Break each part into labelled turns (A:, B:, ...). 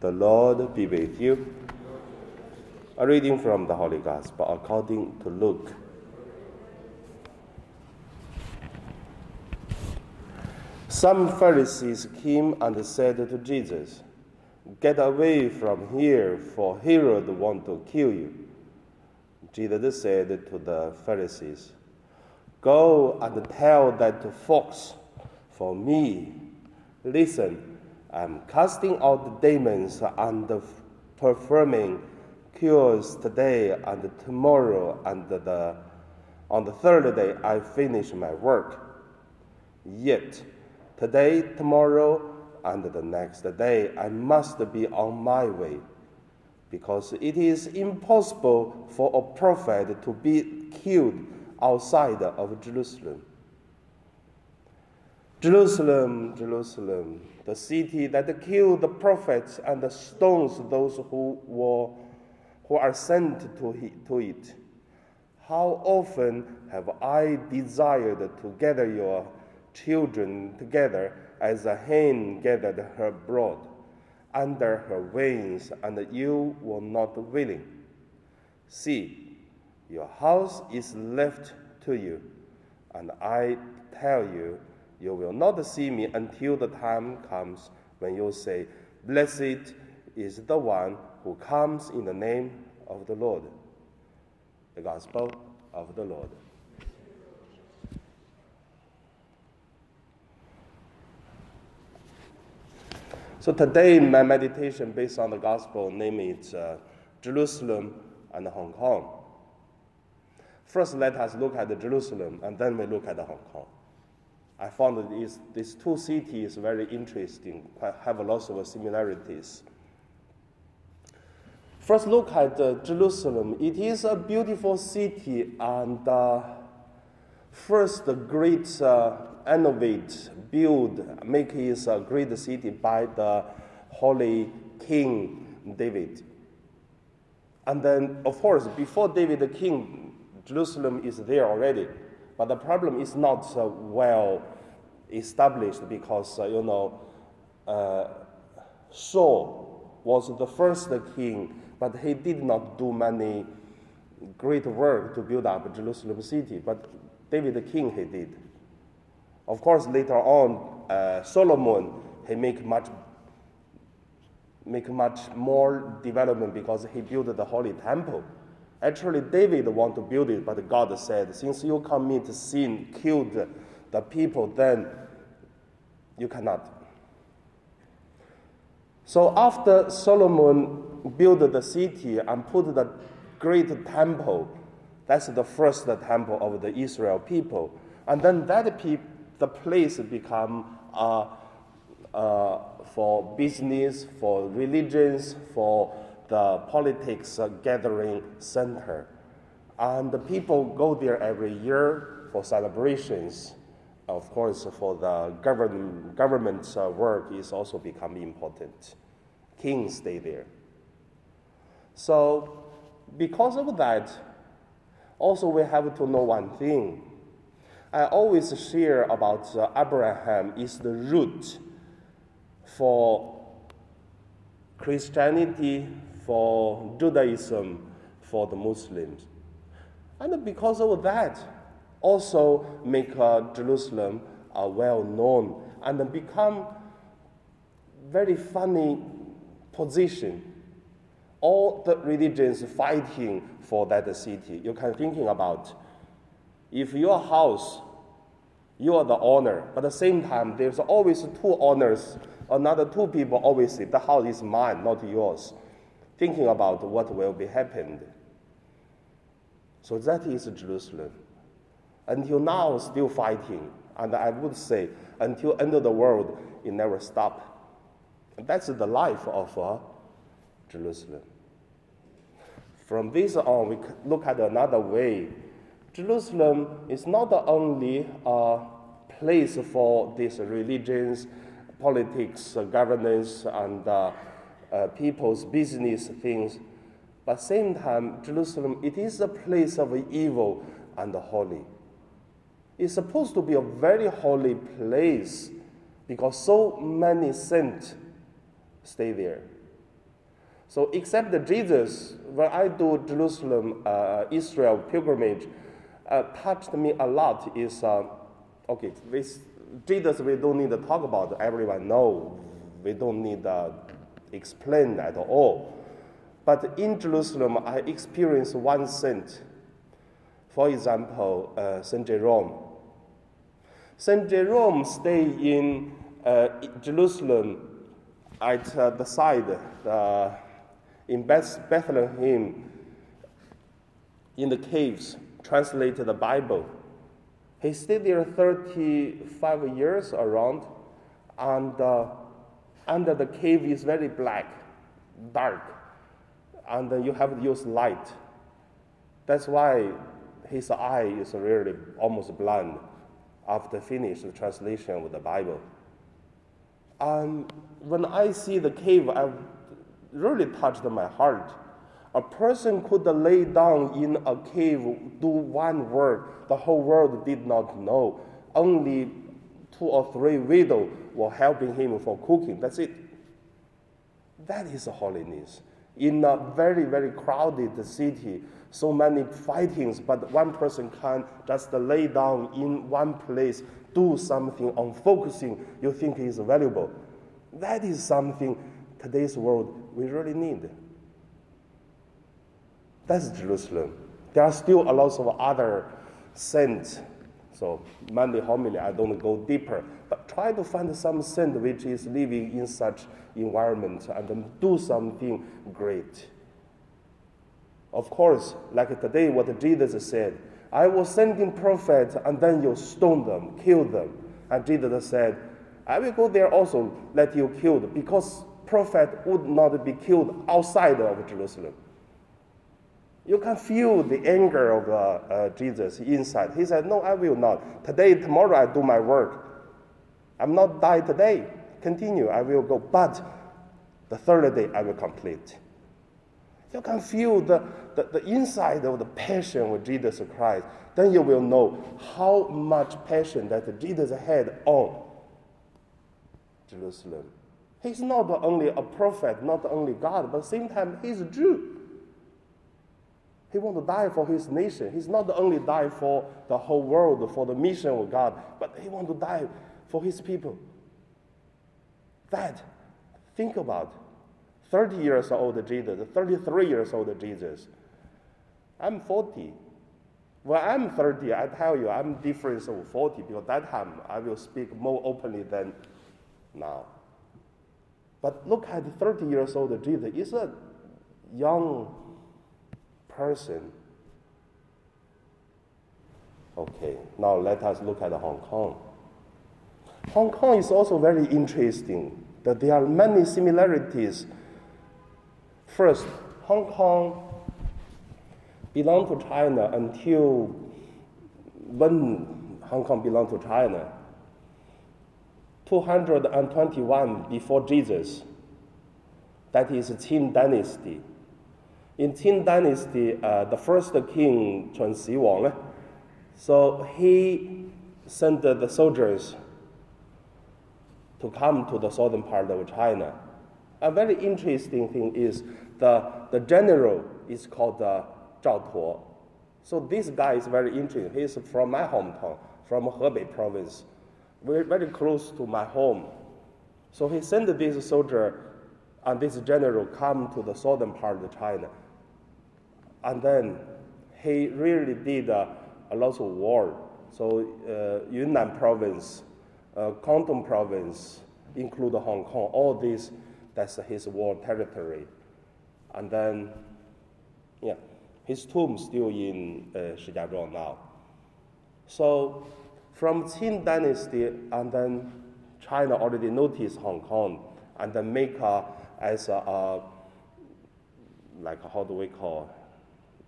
A: The Lord be with you. A reading from the Holy Gospel according to Luke. Some Pharisees came and said to Jesus, Get away from here, for Herod want to kill you. Jesus said to the Pharisees, Go and tell that fox for me. Listen, I'm casting out the demons and performing cures today and tomorrow, and the, on the third day I finish my work. Yet, today, tomorrow, and the next day I must be on my way, because it is impossible for a prophet to be killed outside of Jerusalem. Jerusalem, Jerusalem, the city that killed the prophets and stones those who were who are sent to, to it. How often have I desired to gather your children together as a hen gathered her brood under her wings, and you were not willing? See, your house is left to you, and I tell you, you will not see me until the time comes when you say, Blessed is the one who comes in the name of the Lord. The Gospel of the Lord. So today, my meditation based on the Gospel, namely it's uh, Jerusalem and Hong Kong. First, let us look at Jerusalem, and then we look at Hong Kong. I found these, these two cities very interesting, have a lots of similarities. First, look at uh, Jerusalem. It is a beautiful city, and uh, first, the great uh, innovate, build, make it a great city by the holy King David. And then, of course, before David the king, Jerusalem is there already. But the problem is not uh, well established because, uh, you know, uh, Saul was the first king, but he did not do many great work to build up Jerusalem city. But David the king, he did. Of course, later on, uh, Solomon, he make much make much more development because he built the holy temple. Actually, David wanted to build it, but God said, Since you commit sin, killed the people, then you cannot. So after Solomon built the city and put the great temple, that's the first temple of the Israel people. And then that pe- the place become uh, uh, for business, for religions, for the politics gathering center. And the people go there every year for celebrations. Of course, for the government, government uh, work is also become important. Kings stay there. So, because of that, also we have to know one thing. I always share about Abraham is the root for Christianity, for Judaism, for the Muslims. And because of that, also make uh, Jerusalem uh, well known and become very funny position. All the religions fighting for that city. You can thinking about if your house, you are the owner, but at the same time, there's always two owners. Another two people always say, the house is mine, not yours thinking about what will be happened. So that is Jerusalem. Until now, still fighting. And I would say, until end of the world, it never stop. That's the life of uh, Jerusalem. From this on, we look at another way. Jerusalem is not the only a place for these religions, politics, governance, and uh, uh, people's business things. But same time, Jerusalem, it is a place of evil and holy. It's supposed to be a very holy place because so many saints stay there. So, except the Jesus, when I do Jerusalem, uh, Israel pilgrimage, uh, touched me a lot is uh, okay. This Jesus, we don't need to talk about. Everyone know. We don't need to explain at all. But in Jerusalem, I experienced one saint. For example, uh, Saint Jerome. Saint Jerome stayed in uh, Jerusalem at uh, the side uh, in Beth- Bethlehem in the caves, translated the Bible. He stayed there 35 years around, and uh, under the cave is very black, dark, and you have to use light. That's why his eye is really almost blind after finish the translation of the Bible. And when I see the cave, I really touched my heart. A person could lay down in a cave, do one work the whole world did not know. Only two or three widows were helping him for cooking. That's it. That is holiness. In a very, very crowded city, so many fightings, but one person can just lay down in one place, do something on focusing you think is valuable. That is something today's world we really need. That's Jerusalem. There are still a lot of other saints. So Monday homily, I don't go deeper, but try to find some saint which is living in such environment and do something great. Of course, like today, what Jesus said, I will send in prophets and then you stone them, kill them. And Jesus said, I will go there also, let you killed, because prophet would not be killed outside of Jerusalem. You can feel the anger of uh, uh, Jesus inside. He said, No, I will not. Today, tomorrow, I do my work. I'm not die today. Continue, I will go. But the third day, I will complete. You can feel the, the, the inside of the passion of Jesus Christ. Then you will know how much passion that Jesus had on Jerusalem. He's not only a prophet, not only God, but same time, he's a Jew. He wants to die for his nation. He's not only die for the whole world, for the mission of God, but he wants to die for his people. That, think about 30 years old Jesus, 33 years old Jesus. I'm 40. When I'm 30, I tell you, I'm different of 40 because that time I will speak more openly than now. But look at 30 years old Jesus. He's a young person. Okay, now let us look at Hong Kong. Hong Kong is also very interesting, that there are many similarities. First, Hong Kong belonged to China until when Hong Kong belonged to China. 221 before Jesus. That is Qin dynasty. In Qin dynasty, uh, the first king Qin Shi Huang, so he sent the soldiers to come to the southern part of China. A very interesting thing is the, the general is called uh, Zhao Tuo. So this guy is very interesting. He's from my hometown, from Hebei province very, very close to my home. So he sent this soldier and this general come to the southern part of China. And then he really did uh, a lot of war. So uh, Yunnan province, uh, Guangdong province, include Hong Kong, all this, that's his war territory. And then, yeah, his tomb still in uh, Shijiazhuang now. So from Qin dynasty, and then China already noticed Hong Kong, and then make uh, as a, uh, like how do we call?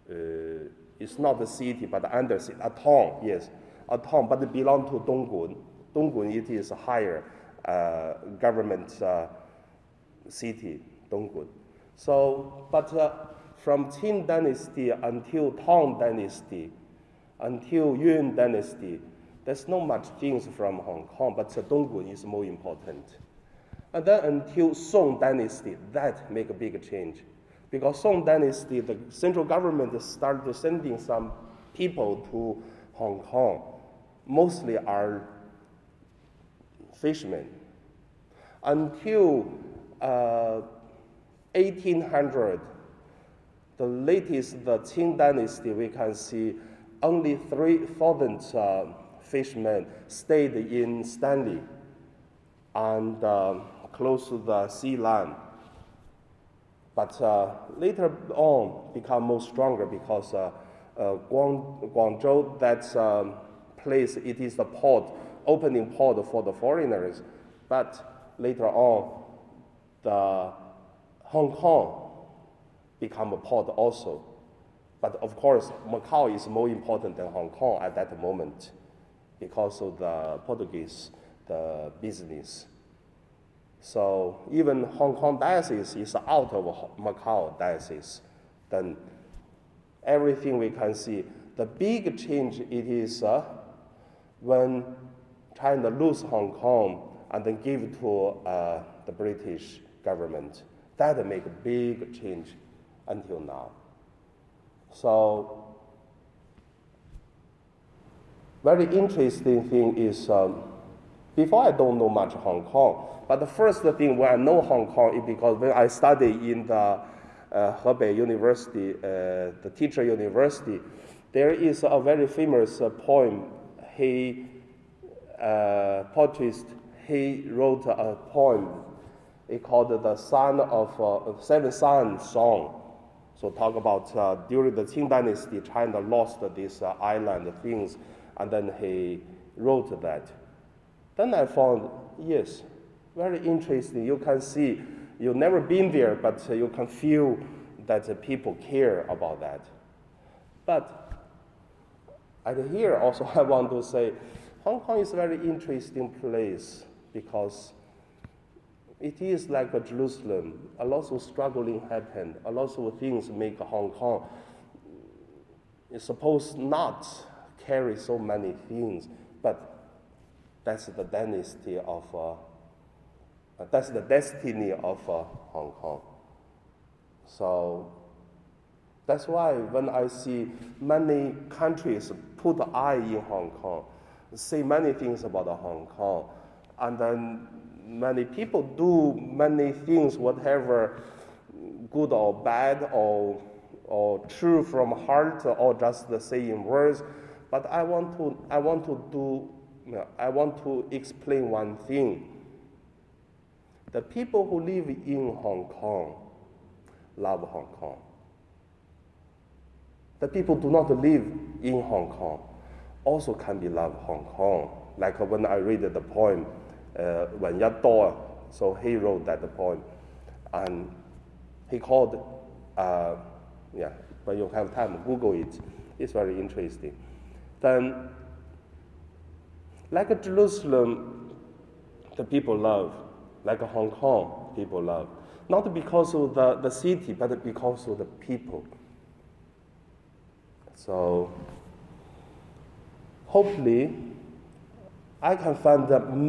A: Uh, it's not a city, but under city, a town. Yes, a town, but it belong to Dongguan. Dongguan it is a higher uh, government uh, city, Dongguan. So, but uh, from Qin dynasty until Tang dynasty, until Yuan dynasty, there's not much things from Hong Kong, but Dongguan is more important. And then until Song dynasty, that make a big change. Because Song dynasty, the central government started sending some people to Hong Kong, mostly are fishermen. Until uh, 1800, the latest, the Qing dynasty, we can see only 3,000 uh, fishermen stayed in Stanley and uh, close to the sea line. But uh, later on, become more stronger because uh, uh, Guang, Guangzhou, that um, place, it is the port, opening port for the foreigners. But later on, the Hong Kong become a port also. But of course, Macau is more important than Hong Kong at that moment because of the Portuguese, the business. So even Hong Kong diocese is out of Macau diocese. Then everything we can see, the big change it is uh, when China lose Hong Kong and then give to uh, the British government. That make a big change until now. So very interesting thing is um, before I don't know much Hong Kong, but the first thing when I know Hong Kong is because when I study in the uh, Hebei University, uh, the teacher university, there is a very famous uh, poem. He, uh, poetry, he wrote a poem. It called the Son of uh, Seven Sons Song. So talk about uh, during the Qing Dynasty, China lost this uh, island things, and then he wrote that. Then I found yes, very interesting. You can see you've never been there, but uh, you can feel that people care about that. But at here also I want to say Hong Kong is a very interesting place because it is like a Jerusalem. A lot of struggling happened. A lot of things make Hong Kong supposed not carry so many things, but that's the dynasty of uh, that's the destiny of uh, Hong Kong. So that's why when I see many countries put eye in Hong Kong, say many things about Hong Kong, and then many people do many things, whatever good or bad or or true from heart or just the saying words. But I want to I want to do I want to explain one thing. The people who live in Hong Kong love Hong Kong. The people do not live in Hong Kong also can be love Hong Kong. Like when I read the poem, uh, Wen Yiduo he wrote that poem. And he called, uh, yeah, when you have time, Google it. It's very interesting. Then, like a Jerusalem, the people love like Hong Kong people love. Not because of the, the city, but because of the people. So, hopefully, I can find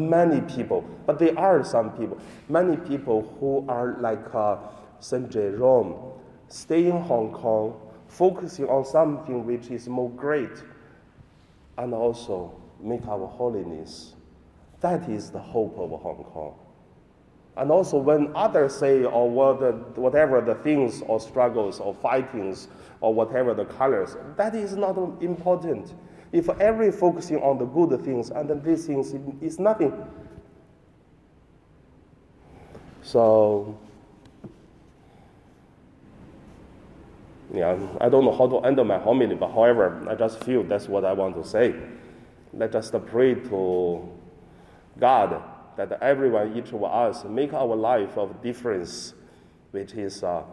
A: many people, but there are some people, many people who are like uh, St. Jerome, stay in Hong Kong, focusing on something which is more great, and also make our holiness. That is the hope of Hong Kong. And also when others say oh, or what, whatever the things or struggles or fightings or whatever the colors, that is not important. If every focusing on the good things and then these things is nothing. So yeah, I don't know how to end my homily, but however, I just feel that's what I want to say. Let us pray to God that everyone, each of us, make our life of difference, which is uh,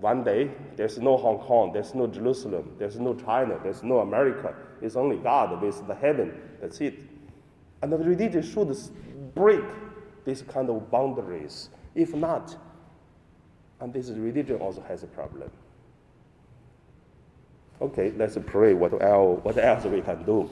A: one day there's no Hong Kong, there's no Jerusalem, there's no China, there's no America. It's only God with the heaven. That's it. And the religion should break these kind of boundaries. If not, and this religion also has a problem. Okay, let's pray what else, what else we can do.